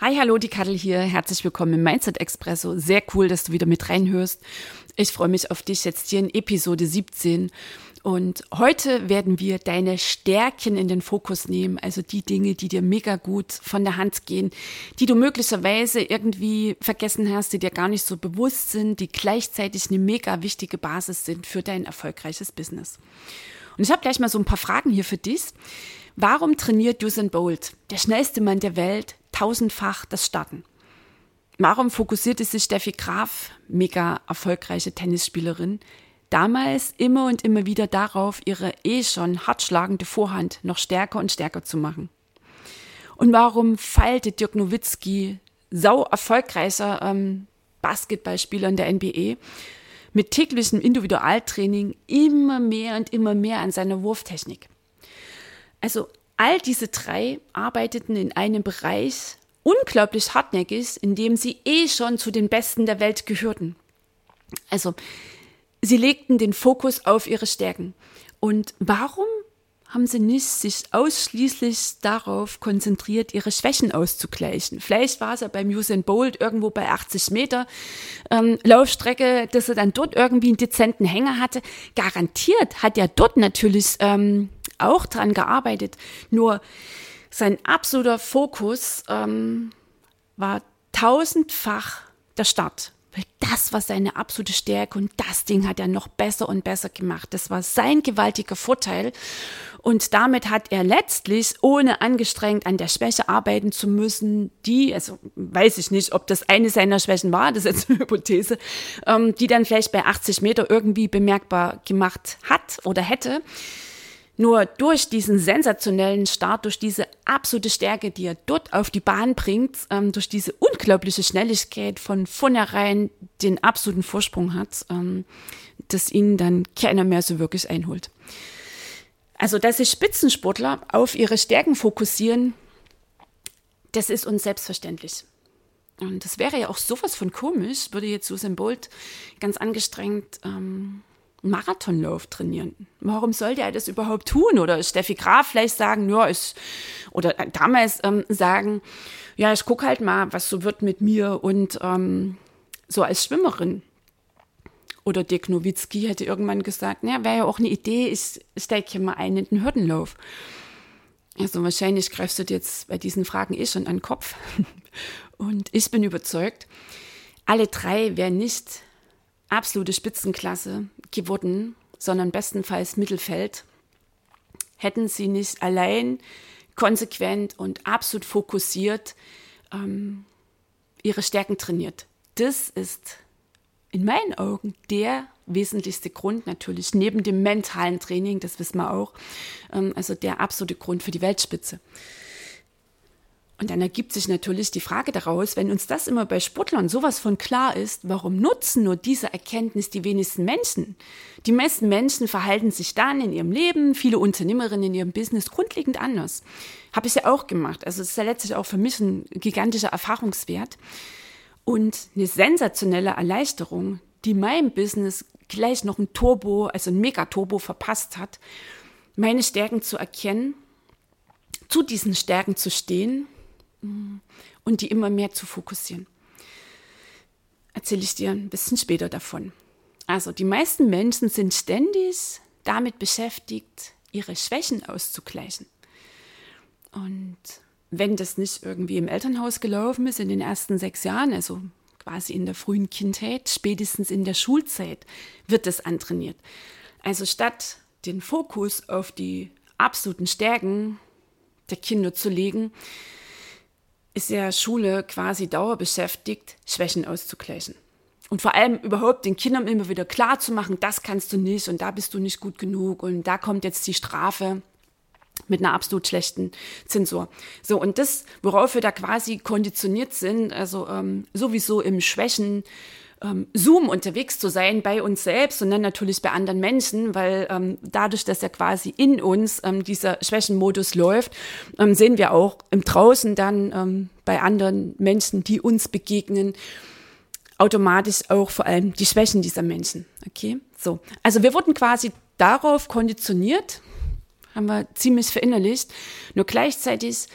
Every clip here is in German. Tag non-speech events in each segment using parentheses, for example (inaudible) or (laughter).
Hi, hallo, die Kattel hier. Herzlich willkommen im Mindset Expresso. Sehr cool, dass du wieder mit reinhörst. Ich freue mich auf dich jetzt hier in Episode 17. Und heute werden wir deine Stärken in den Fokus nehmen, also die Dinge, die dir mega gut von der Hand gehen, die du möglicherweise irgendwie vergessen hast, die dir gar nicht so bewusst sind, die gleichzeitig eine mega wichtige Basis sind für dein erfolgreiches Business. Und ich habe gleich mal so ein paar Fragen hier für dich. Warum trainiert Usain Bolt, der schnellste Mann der Welt, tausendfach das Starten. Warum fokussierte sich Steffi Graf, mega erfolgreiche Tennisspielerin, damals immer und immer wieder darauf, ihre eh schon hart schlagende Vorhand noch stärker und stärker zu machen? Und warum feilte Dirk Nowitzki, sau erfolgreicher ähm, Basketballspieler in der NBA, mit täglichem Individualtraining immer mehr und immer mehr an seiner Wurftechnik? Also All diese drei arbeiteten in einem Bereich unglaublich hartnäckig, in dem sie eh schon zu den Besten der Welt gehörten. Also, sie legten den Fokus auf ihre Stärken. Und warum haben sie nicht sich ausschließlich darauf konzentriert, ihre Schwächen auszugleichen. Vielleicht war es ja beim Usain Bolt irgendwo bei 80 Meter ähm, Laufstrecke, dass er dann dort irgendwie einen dezenten Hänger hatte. Garantiert hat er dort natürlich ähm, auch dran gearbeitet. Nur sein absoluter Fokus ähm, war tausendfach der Start. Weil das war seine absolute Stärke und das Ding hat er noch besser und besser gemacht. Das war sein gewaltiger Vorteil. Und damit hat er letztlich, ohne angestrengt an der Schwäche arbeiten zu müssen, die, also weiß ich nicht, ob das eine seiner Schwächen war, das ist jetzt eine Hypothese, ähm, die dann vielleicht bei 80 Meter irgendwie bemerkbar gemacht hat oder hätte, nur durch diesen sensationellen Start, durch diese absolute Stärke, die er dort auf die Bahn bringt, ähm, durch diese unglaubliche Schnelligkeit von vornherein den absoluten Vorsprung hat, ähm, dass ihn dann keiner mehr so wirklich einholt. Also, dass sich Spitzensportler auf ihre Stärken fokussieren, das ist uns selbstverständlich. Und das wäre ja auch sowas von komisch, würde jetzt Susan Bolt ganz angestrengt ähm, Marathonlauf trainieren. Warum sollte er das überhaupt tun? Oder Steffi Graf vielleicht sagen, ja, ich, oder damals ähm, sagen, ja, ich gucke halt mal, was so wird mit mir und ähm, so als Schwimmerin. Oder Dirk Nowitzki hätte irgendwann gesagt, ja, wäre ja auch eine Idee, ich steige hier mal ein in den Hürdenlauf. Also wahrscheinlich greifst du dir jetzt bei diesen Fragen eh schon an den Kopf. (laughs) Und ich bin überzeugt, alle drei wären nicht absolute Spitzenklasse geworden, sondern bestenfalls Mittelfeld, hätten sie nicht allein konsequent und absolut fokussiert ähm, ihre Stärken trainiert. Das ist in meinen Augen der wesentlichste Grund natürlich, neben dem mentalen Training, das wissen wir auch, ähm, also der absolute Grund für die Weltspitze. Und dann ergibt sich natürlich die Frage daraus, wenn uns das immer bei Sportlern sowas von klar ist, warum nutzen nur diese Erkenntnis die wenigsten Menschen? Die meisten Menschen verhalten sich dann in ihrem Leben, viele Unternehmerinnen in ihrem Business grundlegend anders. Habe ich ja auch gemacht. Also es ist ja letztlich auch für mich ein gigantischer Erfahrungswert und eine sensationelle Erleichterung, die meinem Business gleich noch ein Turbo, also ein Megaturbo verpasst hat, meine Stärken zu erkennen, zu diesen Stärken zu stehen und die immer mehr zu fokussieren. Erzähle ich dir ein bisschen später davon. Also die meisten Menschen sind ständig damit beschäftigt, ihre Schwächen auszugleichen. Und wenn das nicht irgendwie im Elternhaus gelaufen ist in den ersten sechs Jahren, also quasi in der frühen Kindheit, spätestens in der Schulzeit, wird das antrainiert. Also statt den Fokus auf die absoluten Stärken der Kinder zu legen, ist ja Schule quasi dauerbeschäftigt, Schwächen auszugleichen. und vor allem überhaupt den Kindern immer wieder klar zu machen, das kannst du nicht und da bist du nicht gut genug und da kommt jetzt die Strafe mit einer absolut schlechten Zensur. So, und das, worauf wir da quasi konditioniert sind, also ähm, sowieso im Schwächen, ähm, Zoom unterwegs zu sein bei uns selbst und dann natürlich bei anderen Menschen, weil ähm, dadurch, dass ja quasi in uns ähm, dieser Schwächenmodus läuft, ähm, sehen wir auch im Draußen dann ähm, bei anderen Menschen, die uns begegnen, automatisch auch vor allem die Schwächen dieser Menschen. Okay, so. Also wir wurden quasi darauf konditioniert, haben wir ziemlich verinnerlicht. Nur gleichzeitig,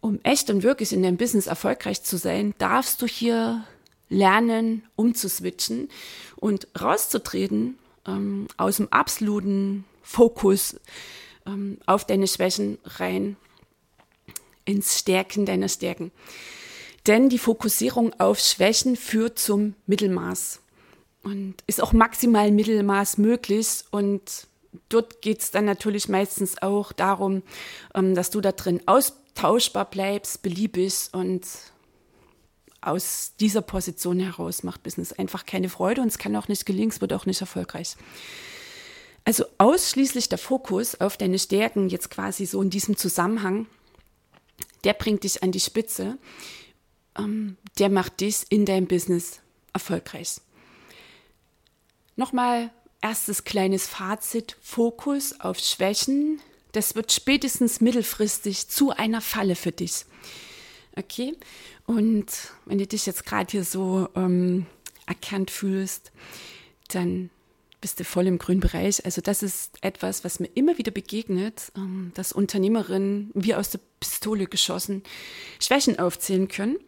um echt und wirklich in deinem Business erfolgreich zu sein, darfst du hier lernen, umzuswitchen und rauszutreten ähm, aus dem absoluten Fokus ähm, auf deine Schwächen rein ins Stärken deiner Stärken. Denn die Fokussierung auf Schwächen führt zum Mittelmaß und ist auch maximal Mittelmaß möglich. Und dort geht es dann natürlich meistens auch darum, ähm, dass du da drin austauschbar bleibst, beliebig und aus dieser Position heraus macht Business einfach keine Freude und es kann auch nicht gelingen, es wird auch nicht erfolgreich. Also ausschließlich der Fokus auf deine Stärken jetzt quasi so in diesem Zusammenhang, der bringt dich an die Spitze ähm, der macht dich in deinem Business erfolgreich. Nochmal erstes kleines Fazit, Fokus auf Schwächen, das wird spätestens mittelfristig zu einer Falle für dich. Okay? Und wenn du dich jetzt gerade hier so ähm, erkannt fühlst, dann bist du voll im grünen Bereich. Also das ist etwas, was mir immer wieder begegnet, ähm, dass Unternehmerinnen wie aus der Pistole geschossen Schwächen aufzählen können.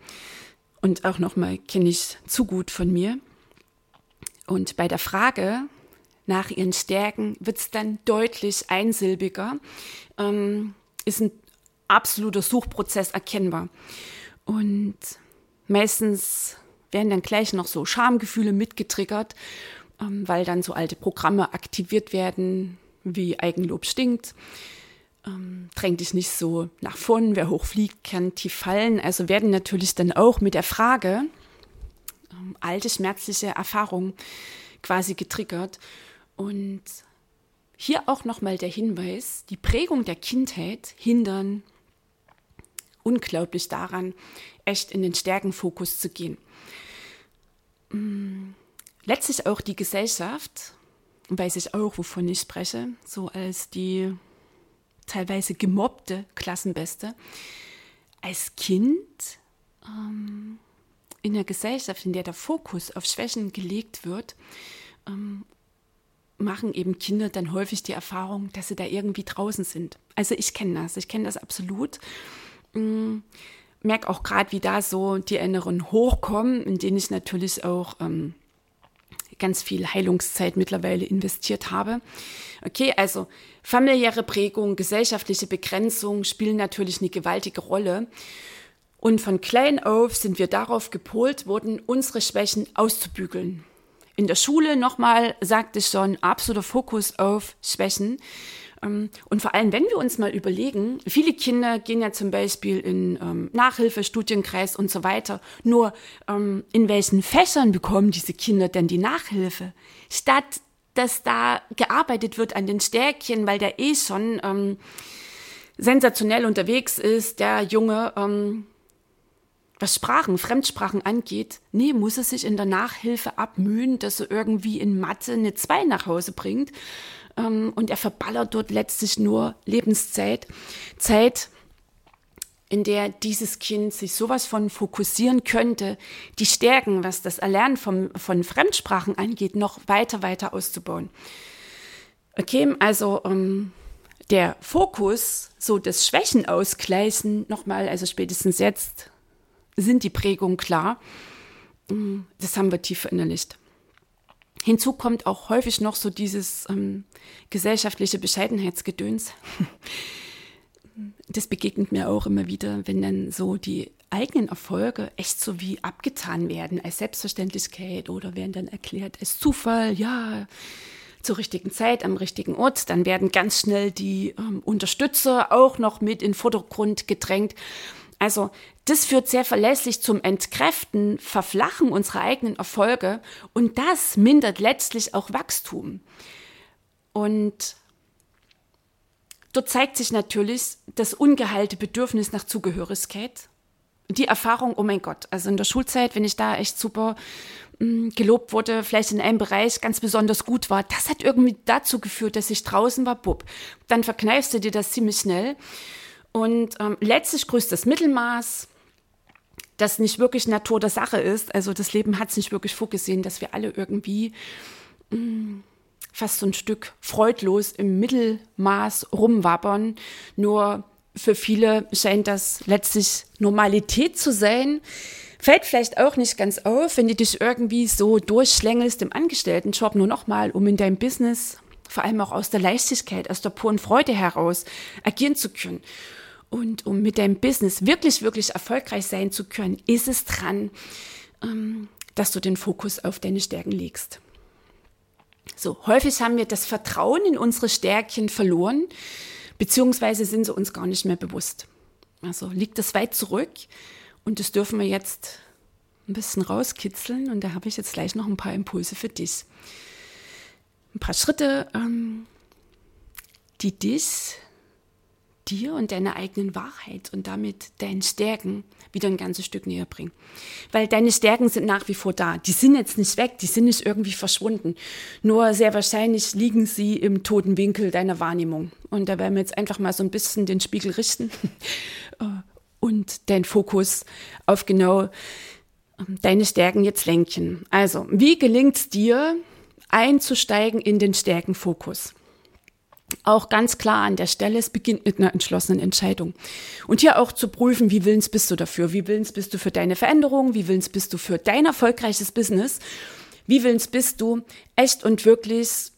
Und auch nochmal kenne ich zu gut von mir. Und bei der Frage nach ihren Stärken wird es dann deutlich einsilbiger, ähm, ist ein absoluter Suchprozess erkennbar. Und meistens werden dann gleich noch so Schamgefühle mitgetriggert ähm, weil dann so alte Programme aktiviert werden, wie Eigenlob stinkt. Ähm, dräng dich nicht so nach vorn, wer hochfliegt, kann tief fallen. Also werden natürlich dann auch mit der Frage ähm, alte schmerzliche Erfahrungen quasi getriggert. Und hier auch nochmal der Hinweis, die Prägung der Kindheit hindern unglaublich daran, echt in den Stärkenfokus zu gehen. Mm letztlich auch die Gesellschaft, weiß ich auch, wovon ich spreche, so als die teilweise gemobbte Klassenbeste, als Kind ähm, in der Gesellschaft, in der der Fokus auf Schwächen gelegt wird, ähm, machen eben Kinder dann häufig die Erfahrung, dass sie da irgendwie draußen sind. Also ich kenne das, ich kenne das absolut. Ähm, merke auch gerade, wie da so die Erinnerungen hochkommen, in denen ich natürlich auch ähm, ganz viel Heilungszeit mittlerweile investiert habe. Okay, also familiäre Prägung, gesellschaftliche Begrenzung spielen natürlich eine gewaltige Rolle. Und von klein auf sind wir darauf gepolt worden, unsere Schwächen auszubügeln. In der Schule nochmal sagte ich schon, absoluter Fokus auf Schwächen. Ähm, und vor allem, wenn wir uns mal überlegen, viele Kinder gehen ja zum Beispiel in ähm, Nachhilfe, Studienkreis und so weiter. Nur ähm, in welchen Fächern bekommen diese Kinder denn die Nachhilfe? Statt dass da gearbeitet wird an den Stärkchen, weil der eh schon ähm, sensationell unterwegs ist, der Junge, ähm, was Sprachen, Fremdsprachen angeht, nee, muss er sich in der Nachhilfe abmühen, dass er irgendwie in Mathe eine 2 nach Hause bringt ähm, und er verballert dort letztlich nur Lebenszeit, Zeit, in der dieses Kind sich sowas von fokussieren könnte, die Stärken, was das Erlernen vom, von Fremdsprachen angeht, noch weiter, weiter auszubauen. Okay, also ähm, der Fokus, so das Schwächen ausgleichen, nochmal, also spätestens jetzt sind die Prägungen klar. Das haben wir tief verinnerlicht. Hinzu kommt auch häufig noch so dieses ähm, gesellschaftliche Bescheidenheitsgedöns. Das begegnet mir auch immer wieder, wenn dann so die eigenen Erfolge echt so wie abgetan werden als Selbstverständlichkeit oder werden dann erklärt als Zufall, ja, zur richtigen Zeit am richtigen Ort. Dann werden ganz schnell die ähm, Unterstützer auch noch mit in den Vordergrund gedrängt. Also das führt sehr verlässlich zum Entkräften, Verflachen unserer eigenen Erfolge und das mindert letztlich auch Wachstum. Und dort zeigt sich natürlich das ungeheilte Bedürfnis nach Zugehörigkeit. Die Erfahrung, oh mein Gott, also in der Schulzeit, wenn ich da echt super mh, hm, gelobt wurde, vielleicht in einem Bereich ganz besonders gut war, das hat irgendwie dazu geführt, dass ich draußen war, bub. Dann verkneifst du dir das ziemlich schnell. Und ähm, letztlich das Mittelmaß, das nicht wirklich Natur der Sache ist. Also das Leben hat es nicht wirklich vorgesehen, dass wir alle irgendwie mh, hm, fast so ein Stück freudlos im Mittelmaß rumwabbern. Nur für viele scheint das letztlich Normalität zu sein. Fällt vielleicht auch nicht ganz auf, wenn du dich irgendwie so durchschlängelst im Angestelltenjob nur nochmal, um in deinem Business vor allem auch aus der Leichtigkeit, aus der puren Freude heraus agieren zu können. Und um mit deinem Business wirklich, wirklich erfolgreich sein zu können, ist es dran, ähm, dass du den Fokus auf deine Stärken legst. So, häufig haben wir das Vertrauen in unsere Stärken verloren, beziehungsweise sind sie uns gar nicht mehr bewusst. Also liegt das weit zurück und das dürfen wir jetzt ein bisschen rauskitzeln und da habe ich jetzt gleich noch ein paar Impulse für dich. Ein paar Schritte, ähm, die dich dir und deiner eigenen Wahrheit und damit deinen Stärken wieder ein ganzes Stück näher bringen. Weil deine Stärken sind nach wie vor da. Die sind jetzt nicht weg, die sind nicht irgendwie verschwunden. Nur sehr wahrscheinlich liegen sie im toten Winkel deiner Wahrnehmung. Und da werden wir jetzt einfach mal so ein bisschen den Spiegel richten (laughs) äh, und deinen Fokus auf genau ähm, deine Stärken jetzt lenken. Also, wie gelingt es dir, einzusteigen in den Stärkenfokus? Auch ganz klar an der Stelle, es beginnt mit einer entschlossenen Entscheidung. Und hier auch zu prüfen, wie willens bist du dafür? Wie willens bist du für deine Veränderung? Wie willens bist du für dein erfolgreiches Business? Wie willens bist du, echt und wirklich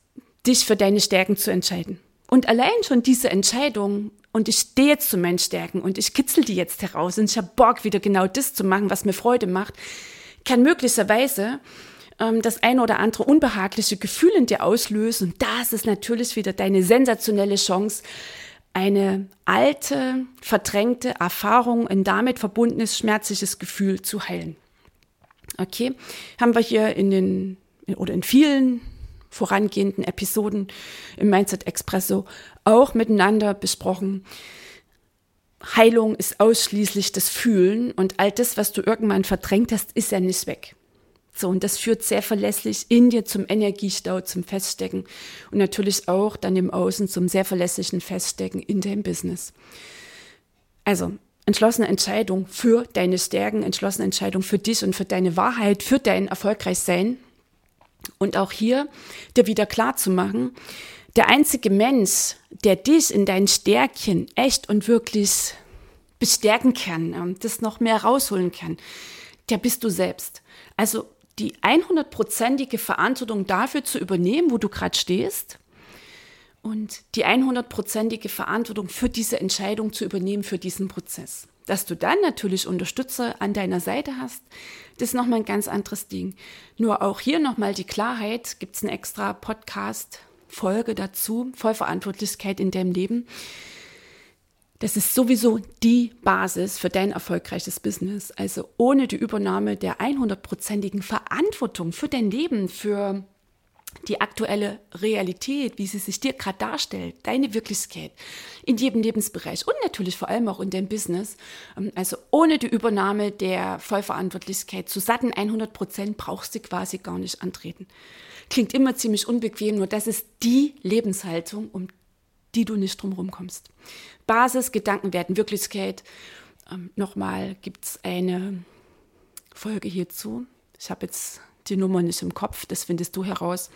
dich für deine Stärken zu entscheiden? Und allein schon diese Entscheidung, und ich stehe jetzt zu meinen Stärken und ich kitzel die jetzt heraus und ich habe Bock, wieder genau das zu machen, was mir Freude macht, kann möglicherweise ähm, das eine oder andere unbehagliche Gefühl in dir auslösen. Und das ist natürlich wieder deine sensationelle Chance, eine alte, verdrängte Erfahrung, ein damit verbundenes, schmerzliches Gefühl zu heilen. Okay, haben wir hier in den oder in vielen vorangehenden Episoden im Mindset Expresso auch miteinander besprochen. Heilung ist ausschließlich das Fühlen und all das, was du irgendwann verdrängt hast, ist ja nicht weg. So, und das führt sehr verlässlich in dir zum Energiestau, zum Feststecken und natürlich auch dann im Außen zum sehr verlässlichen Feststecken in deinem Business. Also, entschlossene Entscheidung für deine Stärken, entschlossene Entscheidung für dich und für deine Wahrheit, für dein Erfolgreichsein. Und auch hier dir wieder klar zu machen, der einzige Mensch, der dich in deinen Stärken echt und wirklich bestärken kann, ähm, das noch mehr rausholen kann, der bist du selbst. Also die 100%ige Verantwortung dafür zu übernehmen, wo du gerade stehst und die 100%ige Verantwortung für diese Entscheidung zu übernehmen, für diesen Prozess. Dass du dann natürlich Unterstützer an deiner Seite hast, das ist nochmal ein ganz anderes Ding. Nur auch hier nochmal die Klarheit, gibt es eine extra Podcast-Folge dazu, Vollverantwortlichkeit in deinem Leben. Das ist sowieso die Basis für dein erfolgreiches Business. Also ohne die Übernahme der 100%igen Verantwortung für dein Leben, für die aktuelle Realität, wie sie sich dir gerade darstellt, deine Wirklichkeit in jedem Lebensbereich und natürlich vor allem auch in deinem Business. Ähm, also ohne die Übernahme der Vollverantwortlichkeit zu satten 100 Prozent brauchst du quasi gar nicht antreten. Klingt immer ziemlich unbequem, nur das ist die Lebenshaltung, um die du nicht drumherum kommst. Basisgedanken werden Wirklichkeit. Ähm, nochmal gibt es eine Folge hierzu. Ich habe jetzt die Nummer nicht im Kopf, das findest du heraus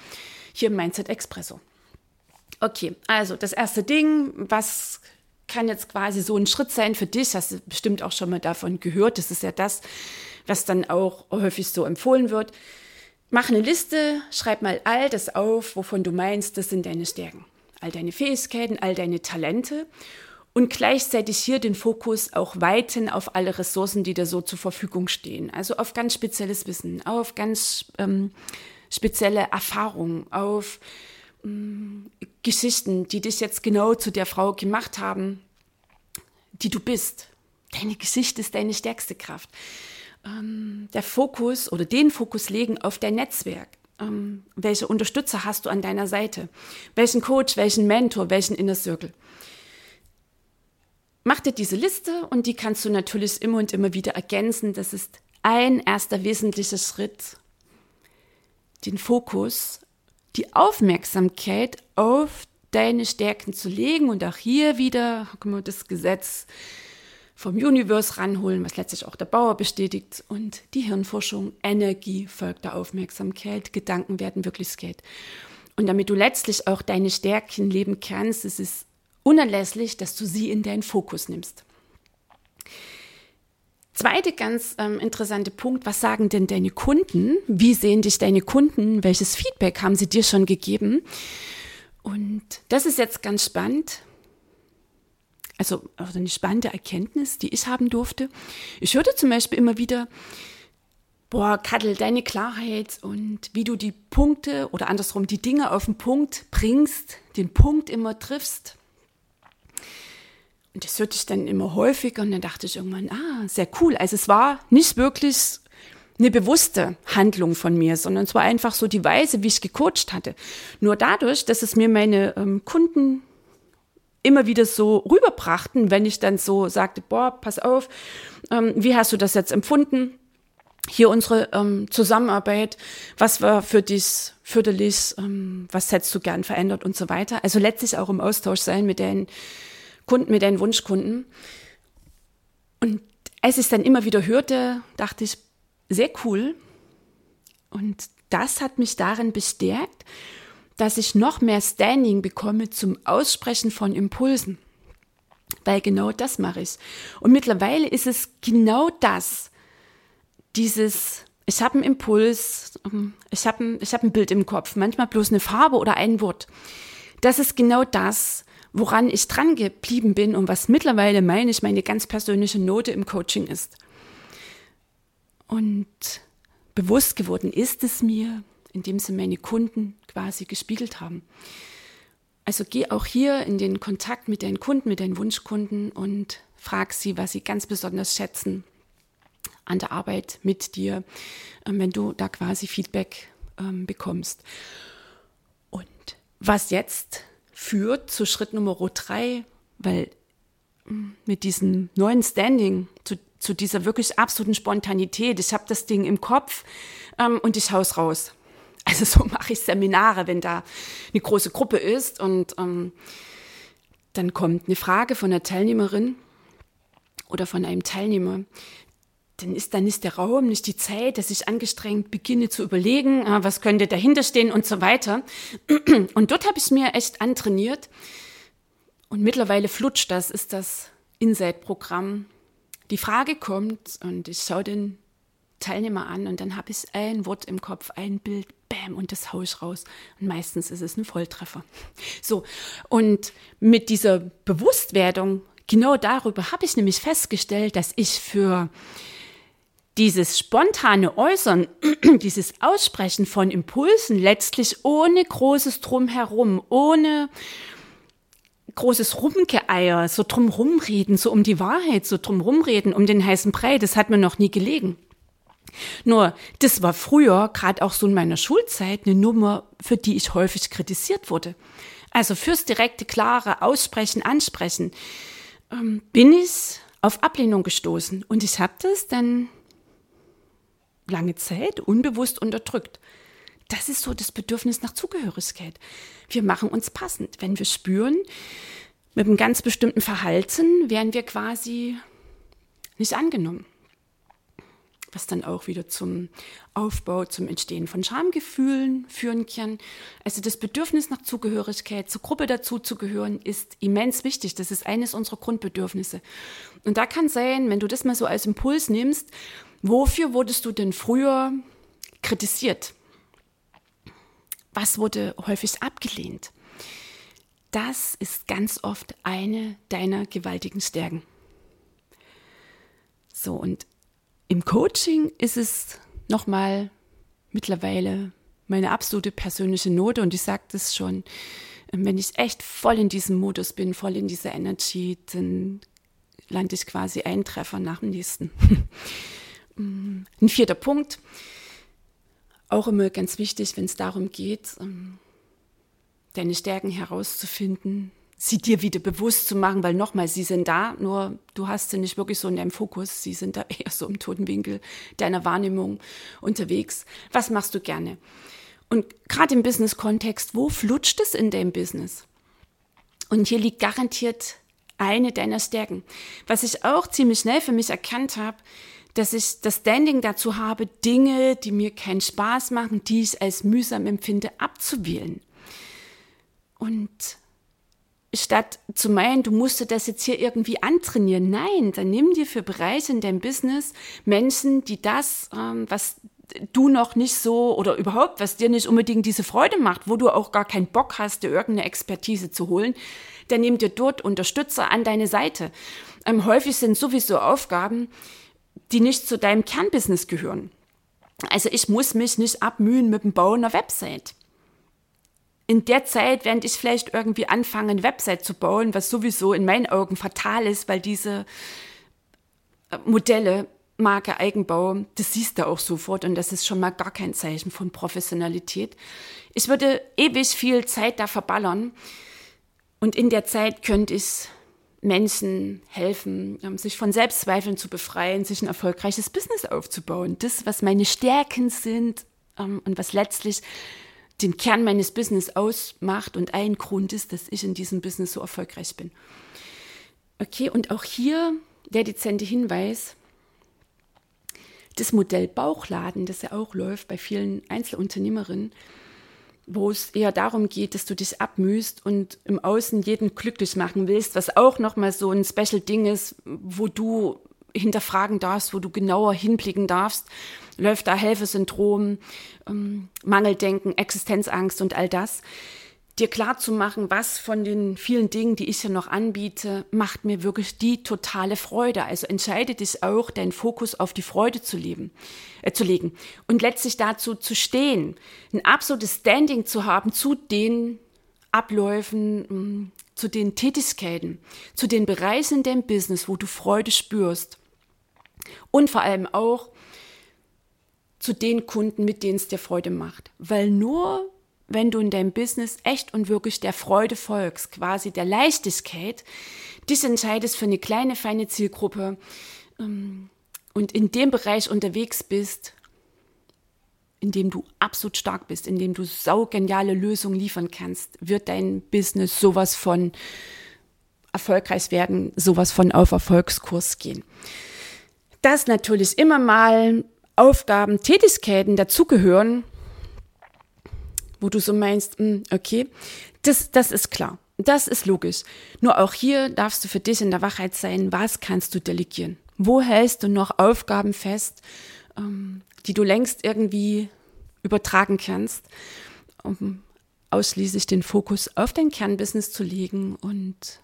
hier im Mindset Expresso. Okay, also das erste Ding, was kann jetzt quasi so ein Schritt sein für dich, hast du bestimmt auch schon mal davon gehört, das ist ja das, was dann auch häufig so empfohlen wird. Mach eine Liste, schreib mal all das auf, wovon du meinst, das sind deine Stärken all deine Fähigkeiten, all deine Talente und gleichzeitig hier den Fokus auch weiten auf alle Ressourcen, die dir so zur Verfügung stehen. Also auf ganz spezielles Wissen, auf ganz ähm, spezielle Erfahrungen, auf ähm, Geschichten, die dich jetzt genau zu der Frau gemacht haben, die du bist. Deine Geschichte ist deine stärkste Kraft. Ähm, der Fokus oder den Fokus legen auf dein Netzwerk. Ähm, welche Unterstützer hast du an deiner Seite? Welchen Coach, welchen Mentor, welchen Inner Circle? Mach dir diese Liste und die kannst du natürlich immer und immer wieder ergänzen. Das ist ein erster wesentlicher Schritt, den Fokus, die Aufmerksamkeit auf deine Stärken zu legen und auch hier wieder das Gesetz vom Universe ranholen, was letztlich auch der Bauer bestätigt und die Hirnforschung, Energie folgt der Aufmerksamkeit, Gedanken werden Wirklichkeit. Und damit du letztlich auch deine Stärken leben kannst, ist es unerlässlich, dass du sie in deinen Fokus nimmst. Zweite ganz ähm, interessante Punkt, was sagen denn deine Kunden? Wie sehen dich deine Kunden? Welches Feedback haben sie dir schon gegeben? Und das ist jetzt ganz spannend also eine spannende Erkenntnis, die ich haben durfte. Ich hörte zum Beispiel immer wieder, boah, Kattel, deine Klarheit und wie du die Punkte oder andersrum die Dinge auf den Punkt bringst, den Punkt immer triffst. Und das hörte ich dann immer häufiger und dann dachte ich irgendwann, ah, sehr cool. Also es war nicht wirklich eine bewusste Handlung von mir, sondern es war einfach so die Weise, wie ich gecoacht hatte. Nur dadurch, dass es mir meine ähm, Kunden immer wieder so rüberbrachten, wenn ich dann so sagte, boah, pass auf, ähm, wie hast du das jetzt empfunden? Hier unsere ähm, Zusammenarbeit, was war für dich förderlich, ähm, was hättest du gern verändert und so weiter. Also letztlich auch im Austausch sein mit deinen Kunden, mit deinen Wunschkunden. Und als ich es dann immer wieder hörte, dachte ich, sehr cool. Und das hat mich darin bestärkt, dass ich noch mehr Standing bekomme zum Aussprechen von Impulsen. Weil genau das mache ich. Und mittlerweile ist es genau das, dieses, ich habe einen Impuls, ähm, ich habe ein, hab ein Bild im Kopf, manchmal bloß eine Farbe oder ein Wort. Das ist genau das, woran ich dran geblieben bin und was mittlerweile meine ich meine ganz persönliche Note im Coaching ist. Und bewusst geworden ist es mir, indem sie meine Kunden quasi gespiegelt haben. Also geh auch hier in den Kontakt mit deinen Kunden, mit deinen Wunschkunden und frag sie, was sie ganz besonders schätzen an der Arbeit mit dir, ähm, wenn du da quasi Feedback ähm, bekommst. Und was jetzt führt zu Schritt Nummer drei, weil mm, mit diesem neuen Standing, zu, zu dieser wirklich absoluten Spontanität, ich habe das Ding im Kopf ähm, und ich haus raus. Also so (laughs) mache ich Seminare, wenn da eine große Gruppe ist und ähm, dann kommt eine Frage von einer Teilnehmerin oder von einem Teilnehmer, dann ist da nicht der Raum, nicht die Zeit, dass ich angestrengt beginne zu überlegen, ah, was könnte dahinter stehen und so weiter. (clears throat) Und dort habe ich mir echt antrainiert. Und mittlerweile flutscht das, ist das Inside-Programm. Die Frage kommt und ich schaue den Teilnehmer an und dann habe ich ein Wort im Kopf, ein Bild, bam, und das haue ich raus. Und meistens ist es ein Volltreffer. So, und mit dieser Bewusstwerdung, genau darüber habe ich nämlich festgestellt, dass ich für dieses spontane Äußern, (clears throat) dieses Aussprechen von Impulsen letztlich ohne großes Drumherum, ohne großes Rumgeeier, so drumherum reden, so um die Wahrheit, so drumherum reden, um den heißen Brei, das hat mir noch nie gelegen. Nur, das war früher, gerade auch so in meiner Schulzeit, eine Nummer, für die ich häufig kritisiert wurde. Also fürs direkte, klare Aussprechen, Ansprechen ähm, bin ich auf Ablehnung gestoßen. Und ich habe das dann lange Zeit unbewusst unterdrückt. Das ist so das Bedürfnis nach Zugehörigkeit. Wir machen uns passend. Wenn wir spüren, mit einem ganz bestimmten Verhalten werden wir quasi nicht angenommen was dann auch wieder zum Aufbau, zum Entstehen von Schamgefühlen führen kann. Also das Bedürfnis nach Zugehörigkeit, zur Gruppe dazuzugehören, ist immens wichtig. Das ist eines unserer Grundbedürfnisse. Und da kann sein, wenn du das mal so als Impuls nimmst, wofür wurdest du denn früher kritisiert? Was wurde häufig abgelehnt? Das ist ganz oft eine deiner gewaltigen Stärken. So, und im Coaching ist es nochmal mittlerweile meine absolute persönliche Note und ich sage das schon, wenn ich echt voll in diesem Modus bin, voll in dieser Energy, dann lande ich quasi einen Treffer nach dem nächsten. (laughs) Ein vierter Punkt, auch immer ganz wichtig, wenn es darum geht, ähm, deine Stärken herauszufinden, sie dir wieder bewusst zu machen, weil nochmal, sie sind da, nur du hast sie nicht wirklich so in deinem Fokus, sie sind da (laughs) eher so im Totenwinkel deiner Wahrnehmung unterwegs. Was machst du gerne? Und gerade im Business-Kontext, wo flutscht es in deinem Business? Und hier liegt garantiert eine deiner Stärken. Was ich auch ziemlich schnell für mich erkannt habe, dass ich das Standing dazu habe, Dinge, die mir keinen Spaß machen, die ich als mühsam empfinde, abzuwählen. Und statt zu meinen, du musst das jetzt hier irgendwie antrainieren, nein, dann nimm dir für Bereiche in deinem Business Menschen, die das, ähm, was du noch nicht so oder überhaupt, was dir nicht unbedingt diese Freude macht, wo du auch gar keinen Bock hast, dir irgendeine Expertise zu holen, dann nimm dir dort Unterstützer an deine Seite. Ähm, häufig sind sowieso Aufgaben, die nicht zu deinem Kernbusiness gehören. Also ich muss mich nicht abmühen mit dem Bau einer Website. In der Zeit, während ich vielleicht irgendwie anfange, eine Website zu bauen, was sowieso in meinen Augen fatal ist, weil diese äh, Modelle Marke Eigenbau, das siehst du auch sofort und das ist schon mal gar kein Zeichen von Professionalität. Ich würde ewig viel Zeit da verballern und in der Zeit könnte ich Menschen helfen, ähm, sich von Selbstzweifeln zu befreien, sich ein erfolgreiches Business aufzubauen. Das, was meine Stärken sind ähm, und was letztlich den Kern meines Business ausmacht und ein Grund ist, dass ich in diesem Business so erfolgreich bin. Okay, und auch hier der dezente Hinweis, das Modell Bauchladen, das ja auch läuft bei vielen Einzelunternehmerinnen, wo es eher darum geht, dass du dich abmühst und im Außen jeden glücklich machen willst, was auch nochmal so ein Special-Ding ist, wo du hinterfragen darfst, wo du genauer hinblicken darfst. Läuft da Helfersyndrom, ähm, Mangeldenken, Existenzangst und all das dir klar zu machen, was von den vielen Dingen, die ich ja noch anbiete, macht mir wirklich die totale Freude. Also entscheide dich auch, deinen Fokus auf die Freude zu leben, äh, zu legen und letztlich dazu zu stehen, ein absolutes Standing zu haben zu den Abläufen, mm, zu den Tätigkeiten, zu den Bereichen in deinem Business, wo du Freude spürst. Und vor allem auch zu den Kunden, mit denen es dir Freude macht, weil nur wenn du in deinem Business echt und wirklich der Freude folgst, quasi der Leichtigkeit, dich entscheidest für eine kleine, feine Zielgruppe ähm, und in dem Bereich unterwegs bist, in dem du absolut stark bist, in dem du saugeniale Lösungen liefern kannst, wird dein Business sowas von erfolgreich werden, sowas von auf Erfolgskurs gehen. Dass natürlich immer mal Aufgaben, Tätigkeiten dazugehören, wo du so meinst, hm, okay, das, das ist klar. Das ist logisch. Nur auch hier darfst du für dich in der Wachheit sein, was kannst du delegieren? Wo hältst du noch Aufgaben fest, ähm, die du längst irgendwie übertragen kannst, um ausschließlich den Fokus auf dein Kernbusiness zu legen und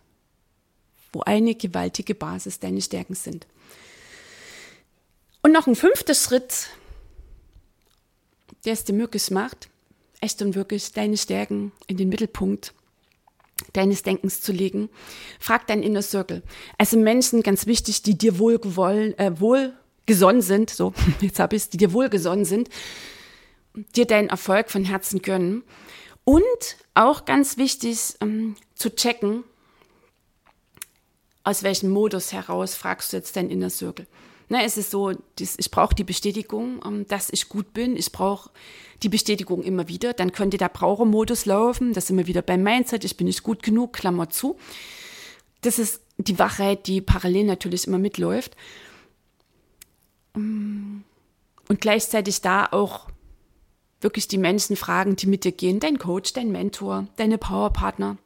wo eine gewaltige Basis deine Stärken sind. Und noch ein fünfter Schritt, der es dir möglich macht, echt und wirklich deine Stärken in den Mittelpunkt deines Denkens zu legen. Frag dein Inner Circle. Also Menschen, ganz wichtig, die dir wohlgewollen, äh, wohlgesonnen sind, so, (laughs) jetzt habe ich es, die dir wohlgesonnen sind, dir deinen Erfolg von Herzen gönnen. Und auch ganz wichtig ähm, zu checken, aus welchem Modus heraus fragst du jetzt dein Inner Circle. Ne, es ist so, ich brauche die Bestätigung, ähm, dass ich gut bin. Ich brauche die Bestätigung immer wieder. Dann könnte der Brauchermodus laufen. Das sind wir wieder beim Mindset. Ich bin nicht gut genug, Klammer zu. Das ist die Wachheit, die parallel natürlich immer mitläuft. Mm. Und gleichzeitig da auch wirklich die Menschen fragen, die mit dir gehen, dein Coach, dein Mentor, deine Powerpartner.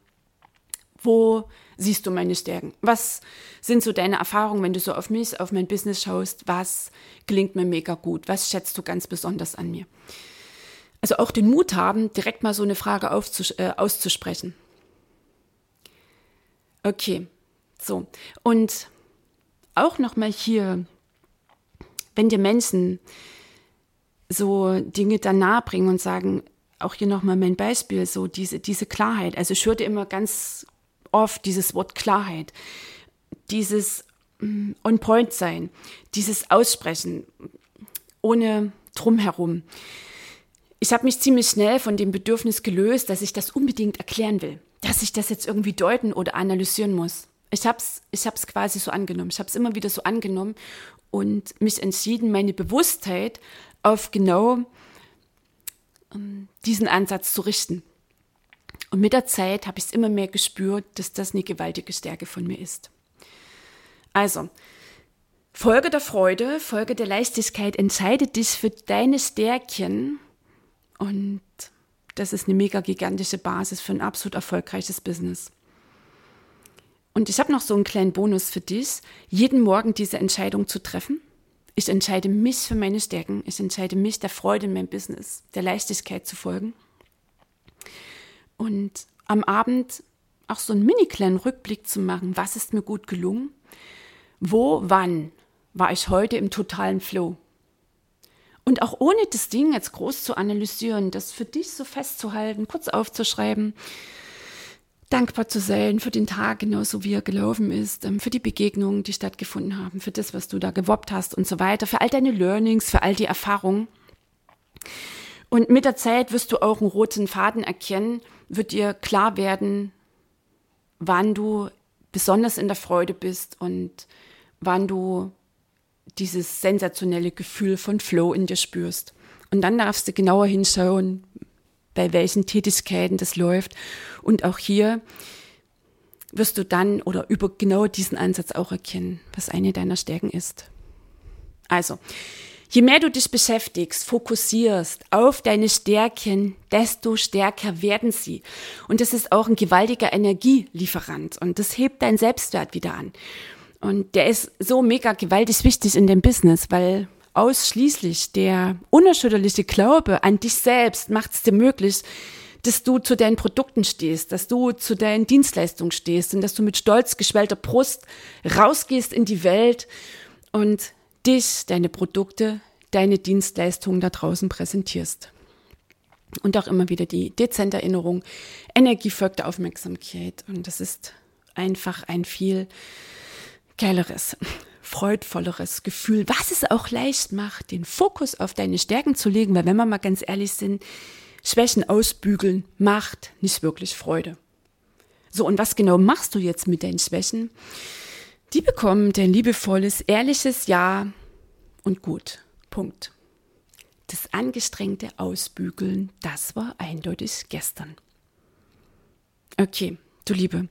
Wo siehst du meine Stärken? Was sind so deine Erfahrungen, wenn du so auf mich, auf mein Business schaust? Was gelingt mir mega gut? Was schätzt du ganz besonders an mir? Also auch den Mut haben, direkt mal so eine Frage äh, auszusprechen. Okay, so. Und auch nochmal hier, wenn dir Menschen so Dinge dann nahe bringen und sagen, auch hier nochmal mein Beispiel, so diese, diese Klarheit. Also ich hörte immer ganz oft dieses Wort Klarheit. Dieses, mm, on point sein, dieses Aussprechen ohne drumherum. Ich habe mich ziemlich schnell von dem Bedürfnis gelöst, dass ich das unbedingt erklären will, dass ich das jetzt irgendwie deuten oder analysieren muss. Ich habe es ich hab's quasi so angenommen. Ich habe es immer wieder so angenommen und mich entschieden, meine Bewusstheit auf genau ähm, diesen Ansatz zu richten. Und mit der Zeit habe ich es immer mehr gespürt, dass das eine gewaltige Stärke von mir ist. Also, Folge der Freude, Folge der Leichtigkeit, entscheide dich für deine Stärken und das ist eine mega gigantische Basis für ein absolut erfolgreiches Business. Und ich habe noch so einen kleinen Bonus für dich, jeden Morgen diese Entscheidung zu treffen. Ich entscheide mich für meine Stärken. Ich entscheide mich der Freude in meinem Business, der Leichtigkeit zu folgen. Und am Abend auch so einen mini kleinen Rückblick zu machen. Was ist mir gut gelungen? Wo, wann war ich heute im totalen Flow? Und auch ohne das Ding jetzt groß zu analysieren, das für dich so festzuhalten, kurz aufzuschreiben, dankbar zu sein für den Tag, genauso wie er gelaufen ist, ähm, für die Begegnungen, die stattgefunden haben, für das, was du da gewoppt hast und so weiter, für all deine Learnings, für all die Erfahrungen. Und mit der Zeit wirst du auch einen roten Faden erkennen, wird dir klar werden, wann du besonders in der Freude bist und wann du dieses sensationelle Gefühl von Flow in dir spürst. Und dann darfst du genauer hinschauen, bei welchen Tätigkeiten das läuft. Und auch hier wirst du dann oder über genau diesen Ansatz auch erkennen, was eine deiner Stärken ist. Also, je mehr du dich beschäftigst, fokussierst auf deine Stärken, desto stärker werden sie. Und das ist auch ein gewaltiger Energielieferant und das hebt deinen Selbstwert wieder an. Und der ist so mega gewaltig wichtig in dem Business, weil ausschließlich der unerschütterliche Glaube an dich selbst macht es dir möglich, dass du zu deinen Produkten stehst, dass du zu deinen Dienstleistungen stehst und dass du mit stolz geschwellter Brust rausgehst in die Welt und dich, deine Produkte, deine Dienstleistungen da draußen präsentierst. Und auch immer wieder die dezente Erinnerung, Energie folgt der Aufmerksamkeit und das ist einfach ein viel geileres freudvolleres Gefühl, was es auch leicht macht, den Fokus auf deine Stärken zu legen, weil wenn wir mal ganz ehrlich sind, Schwächen ausbügeln macht nicht wirklich Freude. So, und was genau machst du jetzt mit deinen Schwächen? Die bekommen dein liebevolles, ehrliches Ja und gut. Punkt. Das angestrengte Ausbügeln, das war eindeutig gestern. Okay, du Liebe.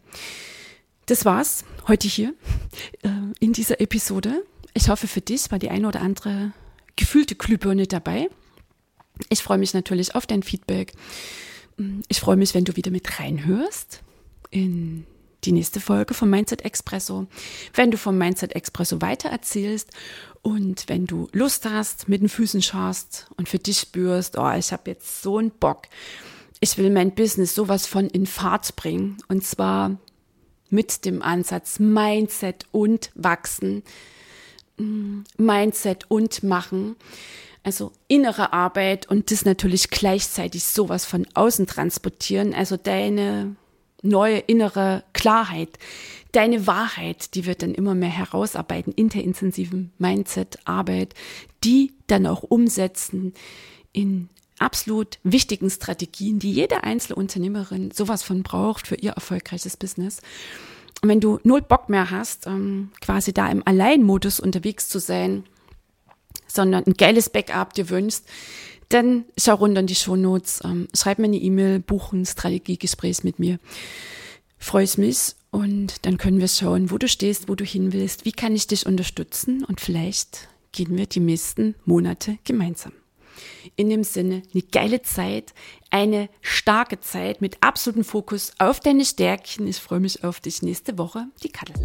Das war's heute hier äh, in dieser Episode. Ich hoffe, für dich war die eine oder andere gefühlte Glühbirne dabei. Ich freue mich natürlich auf dein Feedback. Ich freue mich, wenn du wieder mit reinhörst in die nächste Folge vom Mindset Expresso. Wenn du vom Mindset Expresso weitererzählst und wenn du Lust hast, mit den Füßen schaust und für dich spürst, oh, ich habe jetzt so einen Bock. Ich will mein Business sowas von in Fahrt bringen. Und zwar mit dem Ansatz Mindset und Wachsen, mm, Mindset und Machen. Also innere Arbeit und das natürlich gleichzeitig sowas von außen transportieren. Also deine neue innere Klarheit, deine Wahrheit, die wird dann immer mehr herausarbeiten in der intensiven Mindset-Arbeit, die dann auch umsetzen in absolut wichtigen Strategien, die jede einzelne Unternehmerin sowas von braucht für ihr erfolgreiches Business. Und wenn du null Bock mehr hast, ähm, quasi da im Alleinmodus unterwegs zu sein, sondern ein geiles Backup dir wünschst, dann schau runter in die Shownotes, ähm, schreib mir eine E-Mail, buchen Strategiegespräch mit mir. Freue ich mich und dann können wir schauen, wo du stehst, wo du hin willst, wie kann ich dich unterstützen und vielleicht gehen wir die nächsten Monate gemeinsam. In dem Sinne, eine geile Zeit, eine starke Zeit mit absolutem Fokus auf deine Stärken. Ich freue mich auf dich nächste Woche, die Kattel.